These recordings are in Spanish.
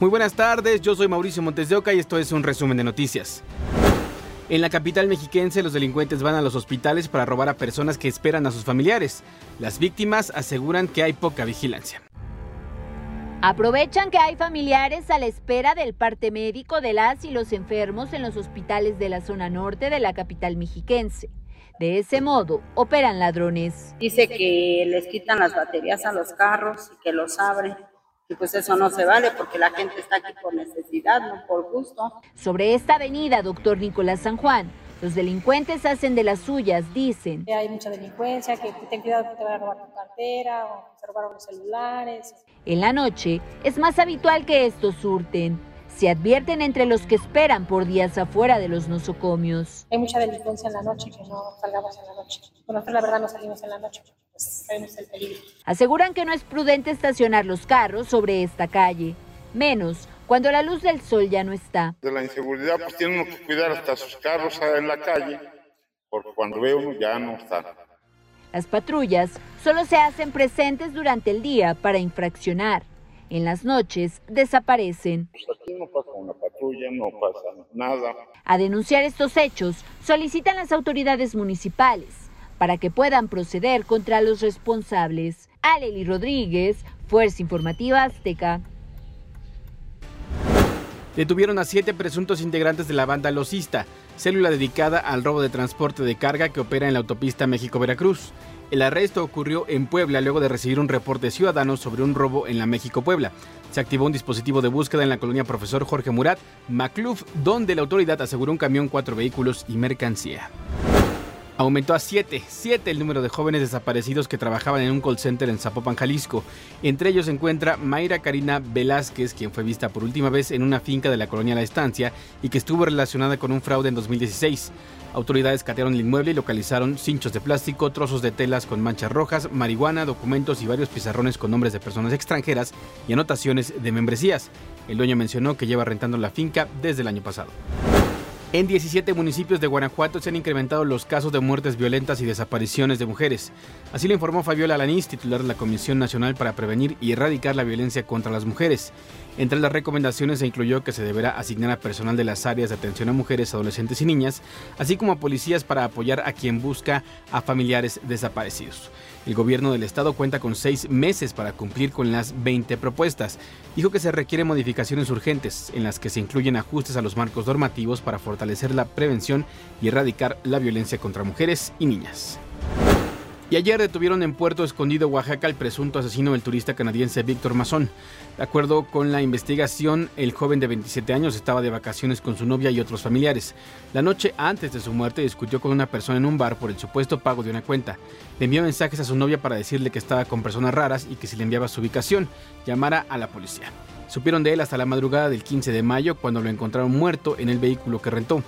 Muy buenas tardes, yo soy Mauricio Montes de Oca y esto es un resumen de noticias. En la capital mexiquense, los delincuentes van a los hospitales para robar a personas que esperan a sus familiares. Las víctimas aseguran que hay poca vigilancia. Aprovechan que hay familiares a la espera del parte médico de las y los enfermos en los hospitales de la zona norte de la capital mexiquense. De ese modo, operan ladrones. Dice que les quitan las baterías a los carros y que los abren y pues eso no se vale porque la gente está aquí por necesidad, no por gusto. Sobre esta avenida, doctor Nicolás San Juan, los delincuentes hacen de las suyas, dicen. Hay mucha delincuencia, que ten cuidado que te van a robar tu cartera o se robaron los celulares. En la noche es más habitual que estos surten. Se advierten entre los que esperan por días afuera de los nosocomios. Hay mucha delincuencia en la noche, que no salgamos en la noche. Nosotros la verdad no salimos en la noche. Aseguran que no es prudente estacionar los carros sobre esta calle, menos cuando la luz del sol ya no está. De la inseguridad, pues tiene que cuidar hasta sus carros en la calle, porque cuando ve uno ya no está. Las patrullas solo se hacen presentes durante el día para infraccionar. En las noches desaparecen. Pues aquí no pasa una patrulla, no pasa nada. A denunciar estos hechos solicitan las autoridades municipales para que puedan proceder contra los responsables. Aleli Rodríguez, Fuerza Informativa Azteca. Detuvieron a siete presuntos integrantes de la banda Losista, célula dedicada al robo de transporte de carga que opera en la autopista México-Veracruz. El arresto ocurrió en Puebla luego de recibir un reporte ciudadano sobre un robo en la México-Puebla. Se activó un dispositivo de búsqueda en la colonia Profesor Jorge Murat, Macluf, donde la autoridad aseguró un camión, cuatro vehículos y mercancía. Aumentó a 7, 7 el número de jóvenes desaparecidos que trabajaban en un call center en Zapopan, Jalisco. Entre ellos se encuentra Mayra Karina Velázquez, quien fue vista por última vez en una finca de la colonia La Estancia y que estuvo relacionada con un fraude en 2016. Autoridades catearon el inmueble y localizaron cinchos de plástico, trozos de telas con manchas rojas, marihuana, documentos y varios pizarrones con nombres de personas extranjeras y anotaciones de membresías. El dueño mencionó que lleva rentando la finca desde el año pasado. En 17 municipios de Guanajuato se han incrementado los casos de muertes violentas y desapariciones de mujeres. Así lo informó Fabiola Alanís, titular de la Comisión Nacional para Prevenir y Erradicar la Violencia contra las Mujeres. Entre las recomendaciones se incluyó que se deberá asignar a personal de las áreas de atención a mujeres, adolescentes y niñas, así como a policías para apoyar a quien busca a familiares desaparecidos. El gobierno del estado cuenta con seis meses para cumplir con las 20 propuestas. Dijo que se requieren modificaciones urgentes en las que se incluyen ajustes a los marcos normativos para fortalecer la prevención y erradicar la violencia contra mujeres y niñas. Y ayer detuvieron en Puerto Escondido, Oaxaca, al presunto asesino del turista canadiense Víctor Mazón. De acuerdo con la investigación, el joven de 27 años estaba de vacaciones con su novia y otros familiares. La noche antes de su muerte discutió con una persona en un bar por el supuesto pago de una cuenta. Le envió mensajes a su novia para decirle que estaba con personas raras y que si le enviaba su ubicación, llamara a la policía. Supieron de él hasta la madrugada del 15 de mayo cuando lo encontraron muerto en el vehículo que rentó.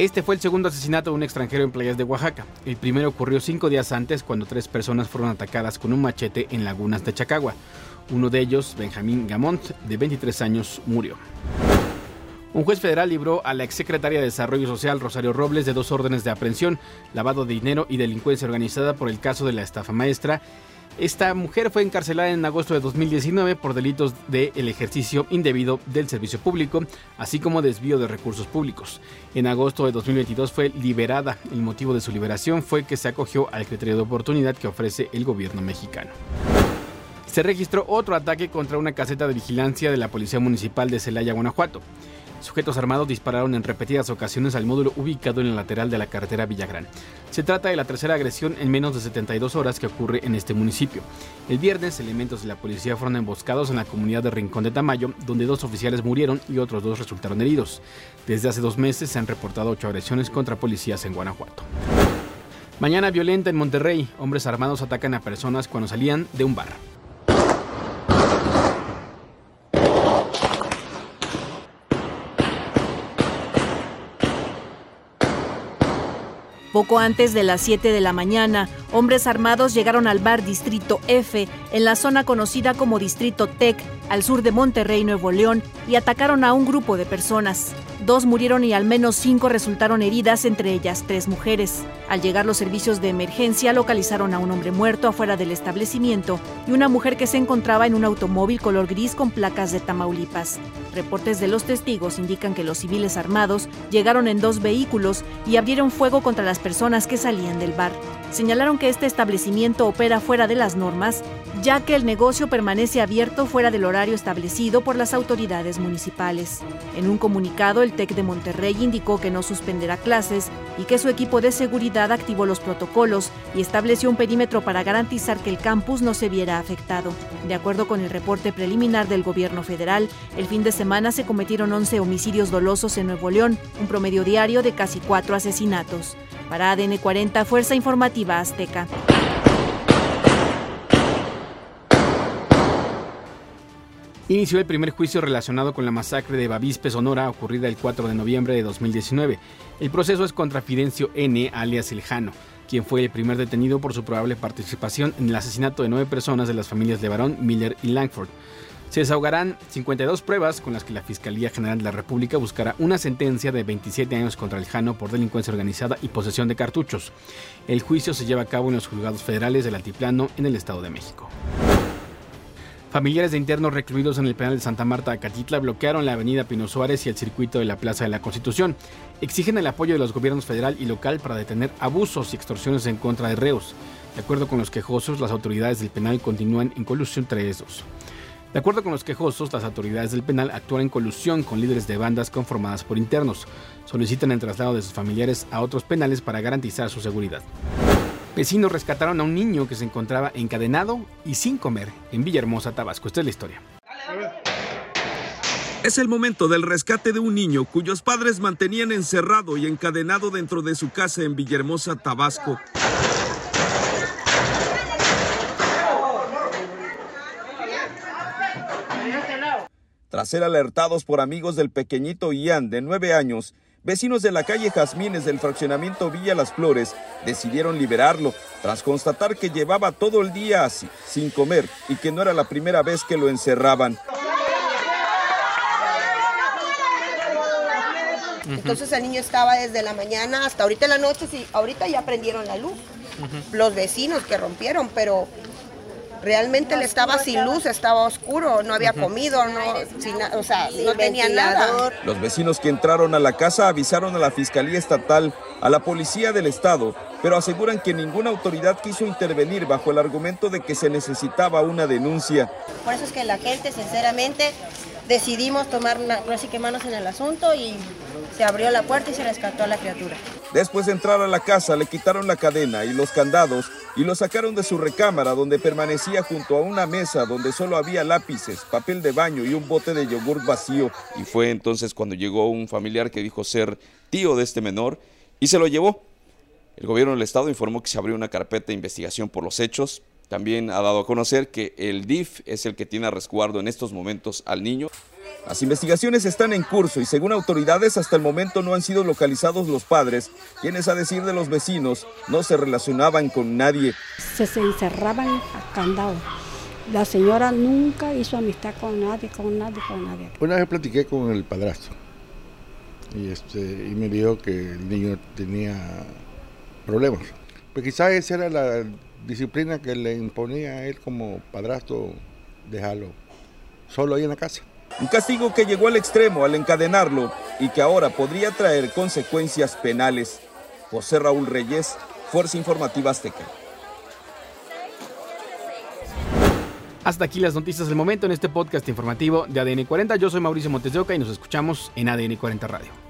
Este fue el segundo asesinato de un extranjero en playas de Oaxaca. El primero ocurrió cinco días antes cuando tres personas fueron atacadas con un machete en lagunas de Chacagua. Uno de ellos, Benjamín Gamont, de 23 años, murió. Un juez federal libró a la exsecretaria de Desarrollo Social Rosario Robles de dos órdenes de aprehensión, lavado de dinero y delincuencia organizada por el caso de la estafa maestra esta mujer fue encarcelada en agosto de 2019 por delitos de el ejercicio indebido del servicio público, así como desvío de recursos públicos. En agosto de 2022 fue liberada. El motivo de su liberación fue que se acogió al criterio de oportunidad que ofrece el gobierno mexicano. Se registró otro ataque contra una caseta de vigilancia de la Policía Municipal de Celaya, Guanajuato. Sujetos armados dispararon en repetidas ocasiones al módulo ubicado en la lateral de la carretera Villagrán. Se trata de la tercera agresión en menos de 72 horas que ocurre en este municipio. El viernes, elementos de la policía fueron emboscados en la comunidad de Rincón de Tamayo, donde dos oficiales murieron y otros dos resultaron heridos. Desde hace dos meses se han reportado ocho agresiones contra policías en Guanajuato. Mañana violenta en Monterrey. Hombres armados atacan a personas cuando salían de un bar. Poco antes de las 7 de la mañana, hombres armados llegaron al bar Distrito F, en la zona conocida como Distrito Tech, al sur de Monterrey, Nuevo León, y atacaron a un grupo de personas. dos murieron y al menos cinco resultaron heridas, entre ellas tres mujeres. Al llegar los servicios de emergencia localizaron a un hombre muerto afuera del establecimiento y una mujer que se encontraba en un automóvil color gris con placas de Tamaulipas. Reportes de los testigos indican que los civiles armados llegaron en dos vehículos y abrieron fuego contra las personas que salían del bar. Señalaron que este establecimiento opera fuera de las normas, ya que el negocio permanece abierto fuera del horario establecido por las autoridades municipales. En un comunicado, el TEC de Monterrey indicó que no suspenderá clases y que su equipo de seguridad activó los protocolos y estableció un perímetro para garantizar que el campus no se viera afectado. De acuerdo con el reporte preliminar del gobierno federal, el fin de semana se cometieron 11 homicidios dolosos en Nuevo León, un promedio diario de casi cuatro asesinatos. Para ADN 40, Fuerza Informativa Azteca. Inició el primer juicio relacionado con la masacre de Bavispe, Sonora, ocurrida el 4 de noviembre de 2019. El proceso es contra Fidencio N., alias El Jano, quien fue el primer detenido por su probable participación en el asesinato de nueve personas de las familias de Barón, Miller y Langford. Se desahogarán 52 pruebas con las que la Fiscalía General de la República buscará una sentencia de 27 años contra el Jano por delincuencia organizada y posesión de cartuchos. El juicio se lleva a cabo en los juzgados federales del Altiplano en el Estado de México. Familiares de internos recluidos en el penal de Santa Marta, Acatitla, bloquearon la avenida Pino Suárez y el circuito de la Plaza de la Constitución. Exigen el apoyo de los gobiernos federal y local para detener abusos y extorsiones en contra de reos. De acuerdo con los quejosos, las autoridades del penal continúan en colusión entre esos. De acuerdo con los quejosos, las autoridades del penal actúan en colusión con líderes de bandas conformadas por internos. Solicitan el traslado de sus familiares a otros penales para garantizar su seguridad. Vecinos rescataron a un niño que se encontraba encadenado y sin comer en Villahermosa, Tabasco. Esta es la historia. Es el momento del rescate de un niño cuyos padres mantenían encerrado y encadenado dentro de su casa en Villahermosa, Tabasco. Tras ser alertados por amigos del pequeñito Ian de nueve años, vecinos de la calle Jazmines del fraccionamiento Villa Las Flores decidieron liberarlo tras constatar que llevaba todo el día así, sin comer y que no era la primera vez que lo encerraban. Entonces el niño estaba desde la mañana hasta ahorita en la noche, sí, ahorita ya prendieron la luz. Los vecinos que rompieron, pero realmente él estaba sin luz, estaba oscuro, no había comido, no, o sea, no tenía nada. Los vecinos que entraron a la casa avisaron a la Fiscalía Estatal, a la Policía del Estado, pero aseguran que ninguna autoridad quiso intervenir bajo el argumento de que se necesitaba una denuncia. Por eso es que la gente, sinceramente, decidimos tomar así que manos en el asunto y se abrió la puerta y se rescató a la criatura. Después de entrar a la casa, le quitaron la cadena y los candados y lo sacaron de su recámara donde permanecía junto a una mesa donde solo había lápices, papel de baño y un bote de yogur vacío. Y fue entonces cuando llegó un familiar que dijo ser tío de este menor y se lo llevó. El gobierno del estado informó que se abrió una carpeta de investigación por los hechos. También ha dado a conocer que el DIF es el que tiene a resguardo en estos momentos al niño. Las investigaciones están en curso y según autoridades hasta el momento no han sido localizados los padres, quienes a decir de los vecinos no se relacionaban con nadie. Se, se encerraban a candado. La señora nunca hizo amistad con nadie, con nadie, con nadie. Una vez platiqué con el padrastro y, este, y me dijo que el niño tenía problemas. Pues quizás esa era la disciplina que le imponía a él como padrastro dejarlo solo ahí en la casa. Un castigo que llegó al extremo al encadenarlo y que ahora podría traer consecuencias penales. José Raúl Reyes, Fuerza Informativa Azteca. Hasta aquí las noticias del momento en este podcast informativo de ADN 40. Yo soy Mauricio Montes de Oca y nos escuchamos en ADN 40 Radio.